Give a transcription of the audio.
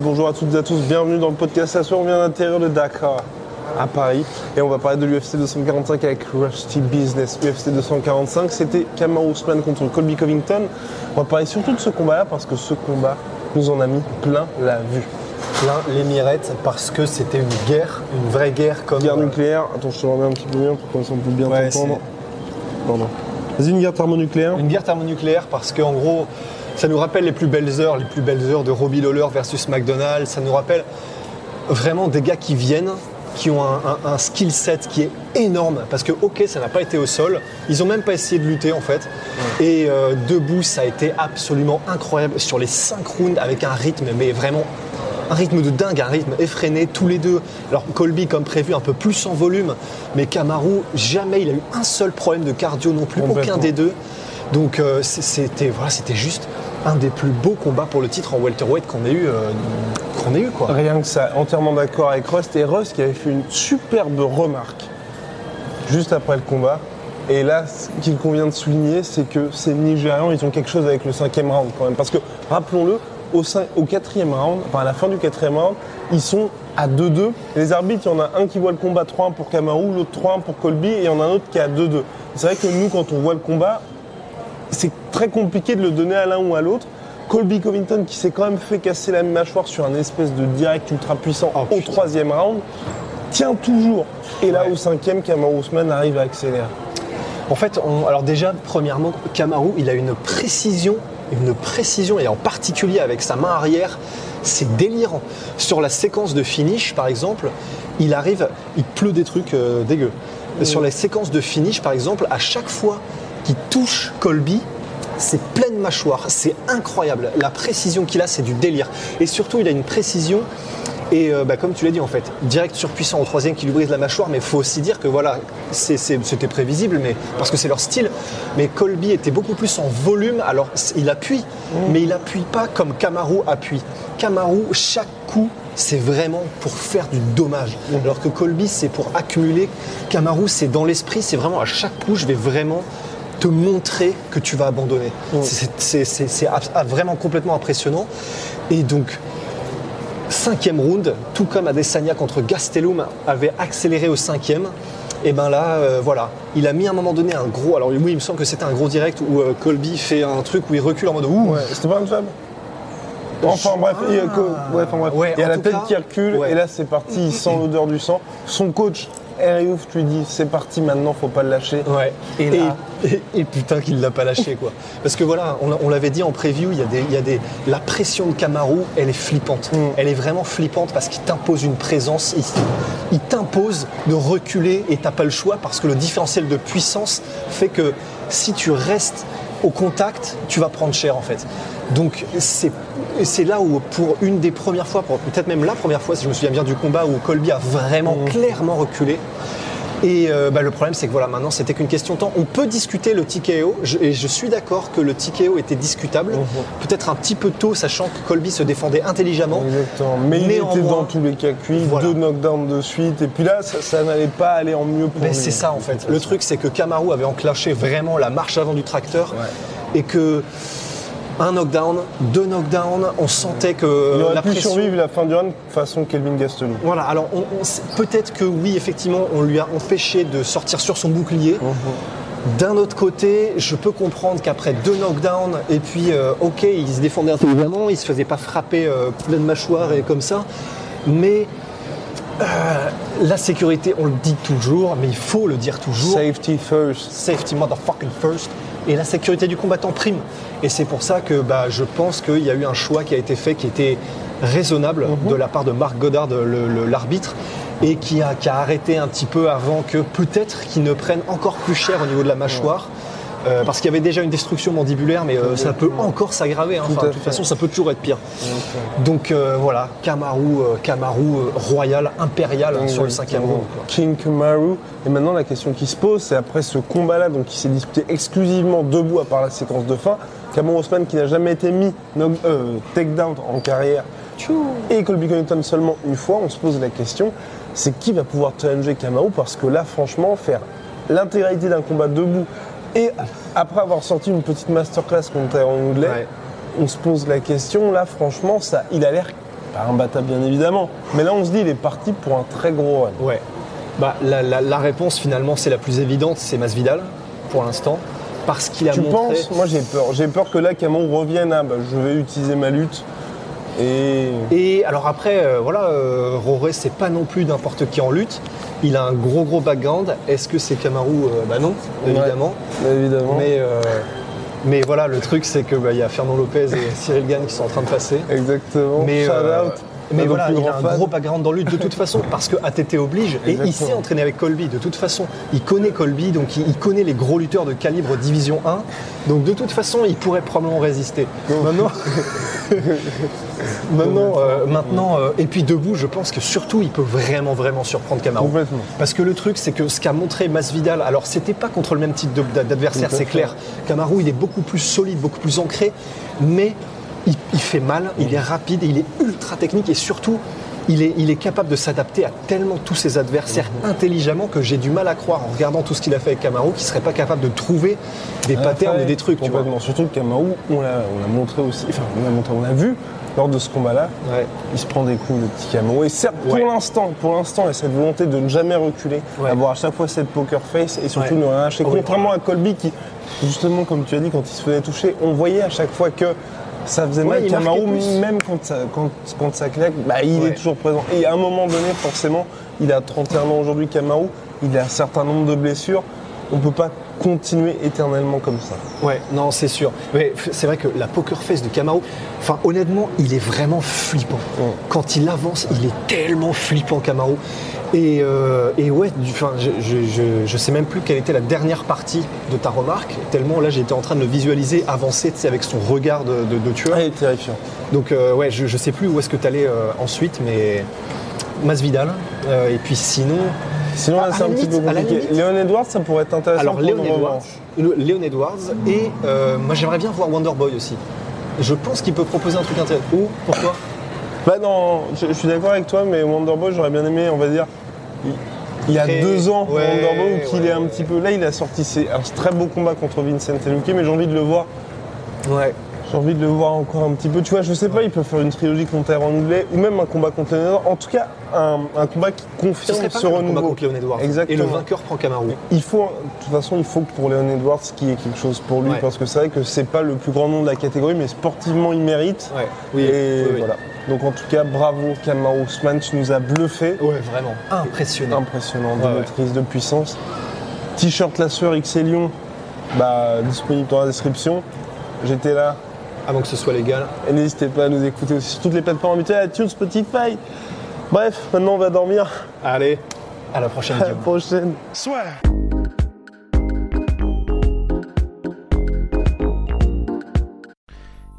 Bonjour à toutes et à tous, bienvenue dans le podcast. Ce soir, on vient à l'intérieur de Dakar, à Paris, et on va parler de l'UFC 245 avec Rusty Business. UFC 245, c'était Kamaru Usman contre Colby Covington. On va parler surtout de ce combat-là parce que ce combat nous en a mis plein la vue. Plein l'émirette parce que c'était une guerre, une vraie guerre comme. Guerre nucléaire, attends, je te remets un petit peu mieux pour qu'on s'en peut bien Ouais, t'entendre. Pardon. Vas-y, une guerre thermonucléaire. Une guerre thermonucléaire parce qu'en gros, ça nous rappelle les plus belles heures, les plus belles heures de Robbie Lawler versus McDonald's. Ça nous rappelle vraiment des gars qui viennent, qui ont un, un- un skill set qui est énorme. Parce que, ok, ça n'a pas été au sol. Ils ont même pas essayé de lutter en fait. Et euh, debout, ça a été absolument incroyable sur les 5 rounds avec un rythme, mais vraiment un rythme de dingue, un rythme effréné, tous les deux. Alors Colby, comme prévu, un peu plus en volume, mais Kamaru, jamais il a eu un seul problème de cardio non plus, aucun des deux. Donc euh, c'était voilà, c'était juste un des plus beaux combats pour le titre en welterweight qu'on ait eu, euh, qu'on ait eu quoi. Rien que ça, entièrement d'accord avec Rust. Et Rust qui avait fait une superbe remarque juste après le combat. Et là, ce qu'il convient de souligner, c'est que ces Nigérians, ils ont quelque chose avec le cinquième round quand même. Parce que, rappelons-le, au, quatrième round, enfin à la fin du quatrième round, ils sont à 2-2. Et Les arbitres, il y en a un qui voit le combat 3-1 pour Kamaru, l'autre 3-1 pour Colby, et il y en a un autre qui est à 2-2. C'est vrai que nous, quand on voit le combat, c'est très compliqué de le donner à l'un ou à l'autre. Colby Covington qui s'est quand même fait casser la mâchoire sur un espèce de direct ultra puissant Oh, au troisième round, tient toujours. Et là Ouais. au cinquième, Kamaru Usman arrive à accélérer. En fait, on- alors déjà, premièrement, Kamaru, il a une précision, une précision, et en particulier avec sa main arrière, c'est délirant. Sur la séquence de finish, par exemple, il arrive, il pleut des trucs euh, dégueux. Sur les séquences de finish, par exemple, à chaque fois qu'il touche Colby, c'est pleine mâchoire, c'est incroyable. La précision qu'il a, c'est du délire. Et surtout, il a une précision. Et euh, bah, comme tu l'as dit en fait, direct surpuissant au troisième qui lui brise la mâchoire, mais il faut aussi dire que voilà, c'est- c'est- c'était prévisible, mais parce que c'est leur style. Mais Colby était beaucoup plus en volume, alors il appuie, mais il appuie pas comme Kamaru appuie. Kamaru, chaque coup, c'est vraiment pour faire du dommage. Alors que Colby, c'est pour accumuler. Kamaru, c'est dans l'esprit, c'est vraiment à chaque coup, je vais vraiment te montrer que tu vas abandonner. C'est- ah, vraiment complètement impressionnant. Et donc, cinquième round, tout comme Adesanya contre Gastelum avait accéléré au cinquième, et ben là, euh, voilà, il a mis à un moment donné un gros. Alors oui, il me semble que c'était un gros direct où euh, Colby fait un truc où il recule en mode ouh. Ouais, c'était pas un jab Enfin bref, il y a, co- ouais, enfin, bref. Ouais, il y a en la tête cas, qui recule et là c'est parti, il sent l'odeur du sang. Son coach, Eriouf, lui dit c'est parti maintenant, faut pas le lâcher. Ouais. Et Et, là- et- et putain qu'il l'a pas lâché quoi. Parce que voilà, on, l'a- on l'avait dit en preview, il y a des, il y a des, la pression de Kamaru, elle est flippante. Mm. Elle est vraiment flippante parce qu'il t'impose une présence, il, il t'impose de reculer et t'as pas le choix parce que le différentiel de puissance fait que si tu restes au contact, tu vas prendre cher en fait. Donc c'est là où pour une des premières fois, peut-être même la première fois, si je me souviens bien du combat où Colby a vraiment clairement reculé. Et euh, bah, le problème, c'est que voilà, maintenant, c'était qu'une question de temps. On peut discuter le TKO, je- et je suis d'accord que le TKO était discutable. Peut-être un petit peu tôt, sachant que Colby se défendait intelligemment. Exactement. Mais il était dans tous les cas voilà. deux knockdowns de suite, et puis là ça, ça n'allait pas aller en mieux pour Mais c'est ça en fait. Le truc, c'est que Kamaru avait enclenché vraiment la marche avant du tracteur. Et que un knockdown, deux knockdowns, on sentait que Il aurait la pu pression. survivre la fin du round façon Kelvin Gastelum. Voilà, alors on- peut-être que oui, effectivement, on lui a empêché de sortir sur son bouclier. D'un autre côté, je peux comprendre qu'après deux knockdowns, et puis, euh, ok, il se défendait intelligemment, il se faisait pas frapper euh, pleine mâchoire et comme ça, mais euh, la sécurité, on le dit toujours, mais il faut le dire toujours. Safety first. Safety motherfucking first. Et la sécurité du combattant prime. Et c'est pour ça que bah, je pense qu'il y a eu un choix qui a été fait qui était raisonnable Mhm. de la part de Marc Goddard, le- l'arbitre, et qui a, qui a arrêté un petit peu avant que peut-être qu'il ne prenne encore plus cher au niveau de la mâchoire. Euh, parce qu'il y avait déjà une destruction mandibulaire, mais euh, ça peut encore s'aggraver. hein. Enfin, de toute façon, ça peut toujours être pire. Donc, euh, voilà, Kamaru, Kamaru royal, impérial euh, sur le cinquième round. King Kamaru. Et maintenant, la question qui se pose, c'est après ce combat-là, donc qui s'est disputé exclusivement debout à part la séquence de fin, Cameron Osman qui n'a jamais été mis takedown en carrière, et Colby Covington seulement une fois, on se pose la question, c'est qui va pouvoir challenger Kamaru? Parce que là, franchement, faire l'intégralité d'un combat debout et après avoir sorti une petite masterclass contre Tyron Woodley, Ouais. on se pose la question, là, franchement, ça, il a l'air pas imbattable bien évidemment, mais là, on se dit, il est parti pour un très gros run. Ouais. Bah, la, la- la réponse finalement, c'est la plus évidente, c'est Masvidal pour l'instant, parce qu'il a Tu montré. penses? Moi j'ai peur. J'ai peur que là Camon revienne à bah, je vais utiliser ma lutte. Et. Et alors après, euh, voilà, euh, Roré, c'est pas non plus n'importe qui en lutte. Il a un gros gros background. Est-ce que c'est Kamaru Euh, Bah non, évidemment. Ouais, évidemment. Mais, euh, mais voilà, le truc, c'est que bah, il y a Fernand Lopez et Cyril Gann qui sont en train de passer. Exactement. Mais, Shout out. mais voilà, il a un gros background dans lutte de toute façon, parce que ATT oblige. Et il s'est entraîné avec Colby de toute façon. Il connaît Colby, donc il, il connaît les gros lutteurs de calibre Division 1. Donc de toute façon, il pourrait probablement résister. Maintenant, maintenant, euh, maintenant euh, et puis debout, je pense que surtout, il peut vraiment, vraiment surprendre. Complètement. Parce que le truc, c'est que ce qu'a montré Masvidal, alors c'était pas contre le même type d'adversaire, c'est clair. Kamaru, il est beaucoup plus solide, beaucoup plus ancré, mais il, il fait mal, il est rapide, il est ultra technique et surtout, il est, il est capable de s'adapter à tellement tous ses adversaires intelligemment que j'ai du mal à croire, en regardant tout ce qu'il a fait avec Kamaru, qu'il serait pas capable de trouver des patterns et des trucs, tu vois. Complètement. Surtout que Camaro, on l'a on l'a montré aussi. Enfin, on l'a montré, on l'a vu lors de ce combat-là. Ouais. Il se prend des coups, le petit Camaro. Et certes, Ouais. pour l'instant, pour l'instant, il y a cette volonté de ne jamais reculer, Ouais. avoir à chaque fois cette poker face et surtout ne rien lâcher. Contrairement à Colby qui, justement, comme tu as dit, quand il se faisait toucher, on voyait à chaque fois que ça faisait mal. Camaro, même quand ça, quand, quand ça claque, bah, il Ouais. est toujours présent. Et à un moment donné, forcément, il a 31 ans aujourd'hui, Camaro, il a un certain nombre de blessures. On ne peut pas continuer éternellement comme ça. Ouais, non, c'est sûr. Mais c'est vrai que la poker face de Kamaru, enfin honnêtement, il est vraiment flippant. Ouais. Quand il avance, il est tellement flippant, Kamaru. Et, euh, et ouais, du- je, je, je, je sais même plus quelle était la dernière partie de ta remarque, tellement là j'étais en train de le visualiser avancer avec son regard de, de, de tueur. Ah, il est terrifiant. Donc euh, ouais, je, je sais plus où est-ce que tu allais ensuite, mais Masvidal. Euh, et puis sinon, Sinon, à c'est un petit peu compliqué. Léon Edwards, ça pourrait être intéressant Alors Léon Edwards, Léon Edwards et euh, moi j'aimerais bien voir Wonderboy aussi. Je pense qu'il peut proposer un truc intéressant. Ou pourquoi? Bah non, je, je suis d'accord avec toi, mais Wonderboy, j'aurais bien aimé, on va dire, il, il y a Très- deux ans, ouais, Wonderboy, où qu'il ouais, est un ouais. petit peu... Là, il a sorti ses, un très beau combat contre Vincent Luque, mais j'ai envie de le voir. Ouais. J'ai envie de le voir encore un petit peu. Tu vois, je sais pas, il peut faire une trilogie contre Aaron Woodley, ou même un combat contre Léon Edwards. En tout cas, un, un combat qui Ce confirme serait pas ce mal combat renouveau. contre Léon Edwards. Exactement. Et le vainqueur prend Kamaru. Il faut, de toute façon, il faut que pour Léon Edwards qu'il y ait quelque chose pour lui, Ouais. parce que c'est vrai que c'est pas le plus grand nom de la catégorie, mais sportivement, il mérite. Ouais. Oui. Et oui, oui. voilà. Donc en tout cas, bravo Kamaru Usman, tu nous as bluffé. Ouais, vraiment. Impressionnant. Impressionnant de Ouais, ouais. maîtrise, de puissance. T-shirt La Sueur Lyon, bah, disponible dans la description. J'étais là. Avant que ce soit légal. Et n'hésitez pas à nous écouter aussi sur toutes les plateformes habituelles, iTunes, Spotify. Bref, maintenant on va dormir. Allez, à la prochaine À la prochaine.